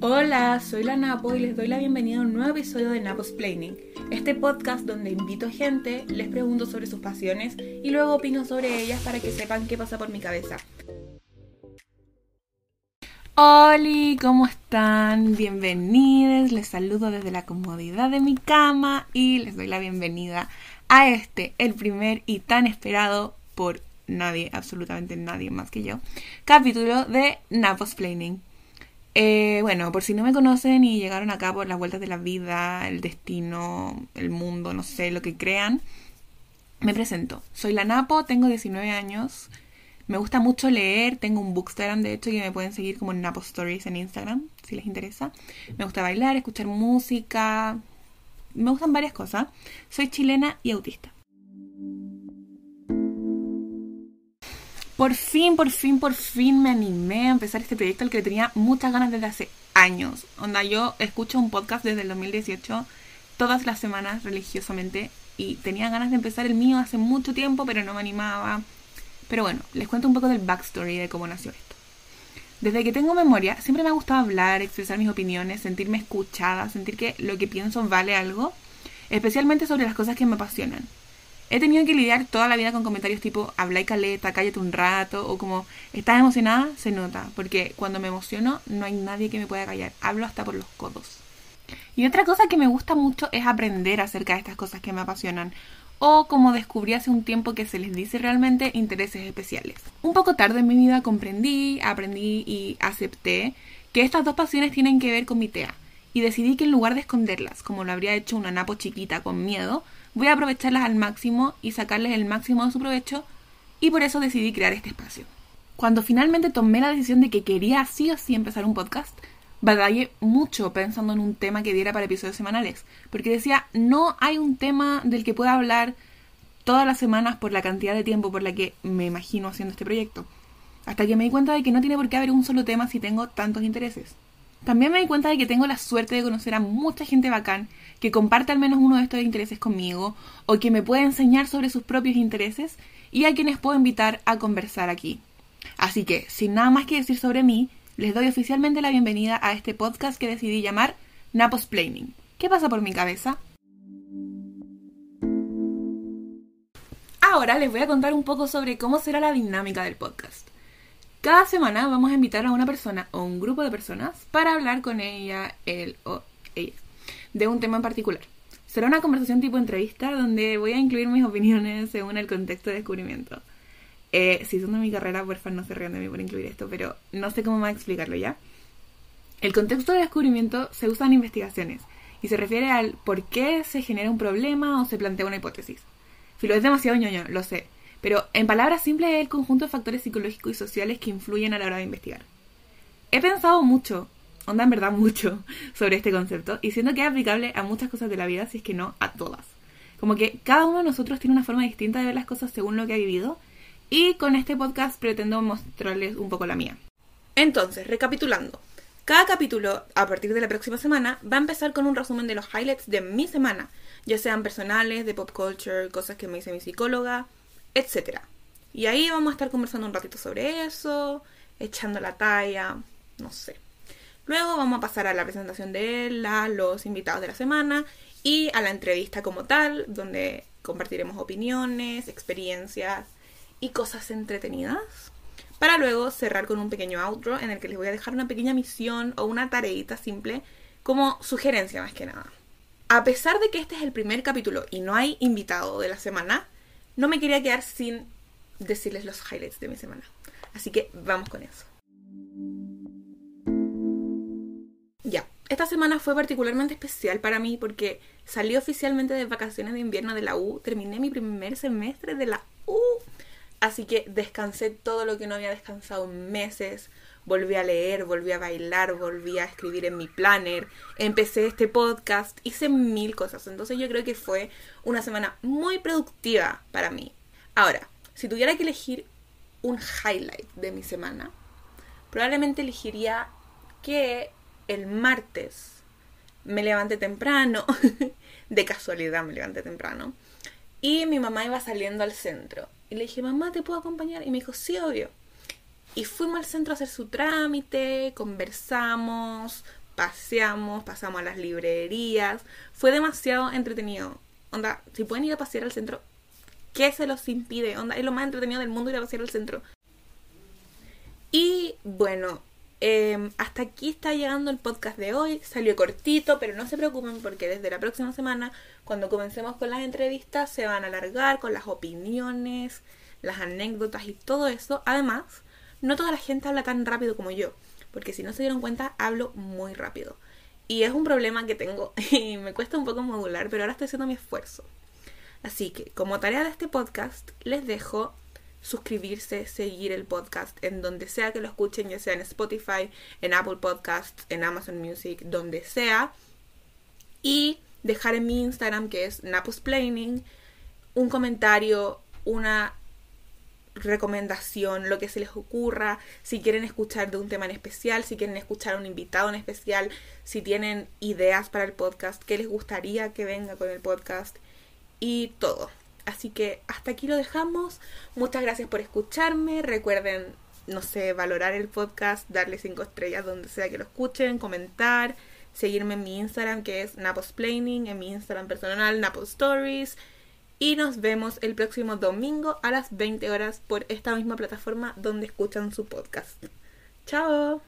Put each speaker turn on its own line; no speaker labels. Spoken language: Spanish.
Hola, soy la Napo y les doy la bienvenida a un nuevo episodio de Napo's Planning, este podcast donde invito gente, les pregunto sobre sus pasiones y luego opino sobre ellas para que sepan qué pasa por mi cabeza. Hola, ¿cómo están? Bienvenidos, les saludo desde la comodidad de mi cama y les doy la bienvenida a este, el primer y tan esperado por nadie, absolutamente nadie más que yo, capítulo de Napos Planning. Eh, bueno, por si no me conocen y llegaron acá por las vueltas de la vida, el destino, el mundo, no sé, lo que crean, me presento. Soy la Napo, tengo 19 años. Me gusta mucho leer, tengo un bookstagram de hecho que me pueden seguir como Napo Stories en Instagram, si les interesa. Me gusta bailar, escuchar música, me gustan varias cosas. Soy chilena y autista. Por fin, por fin, por fin me animé a empezar este proyecto al que tenía muchas ganas desde hace años. Onda, yo escucho un podcast desde el 2018 todas las semanas religiosamente y tenía ganas de empezar el mío hace mucho tiempo, pero no me animaba. Pero bueno, les cuento un poco del backstory de cómo nació esto. Desde que tengo memoria, siempre me ha gustado hablar, expresar mis opiniones, sentirme escuchada, sentir que lo que pienso vale algo, especialmente sobre las cosas que me apasionan. He tenido que lidiar toda la vida con comentarios tipo habla y caleta, cállate un rato, o como estás emocionada, se nota, porque cuando me emociono no hay nadie que me pueda callar, hablo hasta por los codos. Y otra cosa que me gusta mucho es aprender acerca de estas cosas que me apasionan, o como descubrí hace un tiempo que se les dice realmente intereses especiales. Un poco tarde en mi vida comprendí, aprendí y acepté que estas dos pasiones tienen que ver con mi TEA, y decidí que en lugar de esconderlas, como lo habría hecho una napo chiquita con miedo, voy a aprovecharlas al máximo y sacarles el máximo de su provecho y por eso decidí crear este espacio. Cuando finalmente tomé la decisión de que quería sí o sí empezar un podcast, batallé mucho pensando en un tema que diera para episodios semanales, porque decía, no hay un tema del que pueda hablar todas las semanas por la cantidad de tiempo por la que me imagino haciendo este proyecto. Hasta que me di cuenta de que no tiene por qué haber un solo tema si tengo tantos intereses. También me di cuenta de que tengo la suerte de conocer a mucha gente bacán que comparte al menos uno de estos intereses conmigo o que me puede enseñar sobre sus propios intereses y a quienes puedo invitar a conversar aquí. Así que, sin nada más que decir sobre mí, les doy oficialmente la bienvenida a este podcast que decidí llamar Napos Planning. ¿Qué pasa por mi cabeza? Ahora les voy a contar un poco sobre cómo será la dinámica del podcast. Cada semana vamos a invitar a una persona o un grupo de personas para hablar con ella, él o ella de un tema en particular. Será una conversación tipo entrevista donde voy a incluir mis opiniones según el contexto de descubrimiento. Eh, si son de mi carrera, porfa, no se rían de mí por incluir esto, pero no sé cómo más explicarlo ya. El contexto de descubrimiento se usa en investigaciones y se refiere al por qué se genera un problema o se plantea una hipótesis. Filo, es demasiado ñoño, lo sé, pero en palabras simples es el conjunto de factores psicológicos y sociales que influyen a la hora de investigar. He pensado mucho onda en verdad mucho sobre este concepto y siento que es aplicable a muchas cosas de la vida, si es que no a todas. Como que cada uno de nosotros tiene una forma distinta de ver las cosas según lo que ha vivido y con este podcast pretendo mostrarles un poco la mía. Entonces, recapitulando. Cada capítulo, a partir de la próxima semana, va a empezar con un resumen de los highlights de mi semana, ya sean personales, de pop culture, cosas que me dice mi psicóloga, etc. Y ahí vamos a estar conversando un ratito sobre eso, echando la talla, no sé. Luego vamos a pasar a la presentación de la, los invitados de la semana y a la entrevista como tal, donde compartiremos opiniones, experiencias y cosas entretenidas. Para luego cerrar con un pequeño outro en el que les voy a dejar una pequeña misión o una tareita simple como sugerencia más que nada. A pesar de que este es el primer capítulo y no hay invitado de la semana, no me quería quedar sin decirles los highlights de mi semana. Así que vamos con eso. Ya, esta semana fue particularmente especial para mí porque salí oficialmente de vacaciones de invierno de la U, terminé mi primer semestre de la U, así que descansé todo lo que no había descansado meses, volví a leer, volví a bailar, volví a escribir en mi planner, empecé este podcast, hice mil cosas, entonces yo creo que fue una semana muy productiva para mí. Ahora, si tuviera que elegir un highlight de mi semana, probablemente elegiría que el martes me levanté temprano, de casualidad me levanté temprano, y mi mamá iba saliendo al centro. Y le dije, mamá, ¿te puedo acompañar? Y me dijo, sí, obvio. Y fuimos al centro a hacer su trámite, conversamos, paseamos, pasamos a las librerías. Fue demasiado entretenido. Onda, si pueden ir a pasear al centro, ¿qué se los impide? Onda, es lo más entretenido del mundo ir a pasear al centro. Y bueno, em, hasta aquí está llegando el podcast de hoy. Salió cortito, pero no se preocupen porque desde la próxima semana, cuando comencemos con las entrevistas, se van a alargar con las opiniones, las anécdotas y todo eso. Además, no toda la gente habla tan rápido como yo, porque si no se dieron cuenta, hablo muy rápido. Y es un problema que tengo y me cuesta un poco modular, pero ahora estoy haciendo mi esfuerzo. Así que, como tarea de este podcast, les dejo suscribirse, seguir el podcast en donde sea que lo escuchen, ya sea en Spotify, en Apple Podcasts, en Amazon Music, donde sea. Y dejar en mi Instagram, que es Napusplaining, un comentario, una recomendación, lo que se les ocurra, si quieren escuchar de un tema en especial, si quieren escuchar a un invitado en especial, si tienen ideas para el podcast, qué les gustaría que venga con el podcast y todo. Así que hasta aquí lo dejamos. Muchas gracias por escucharme. Recuerden, no sé, valorar el podcast, darle cinco estrellas donde sea que lo escuchen, comentar, seguirme en mi Instagram que es Naposplaining, en mi Instagram personal Napos Stories. Y nos vemos el próximo domingo a las 20 horas por esta misma plataforma donde escuchan su podcast. ¡Chao!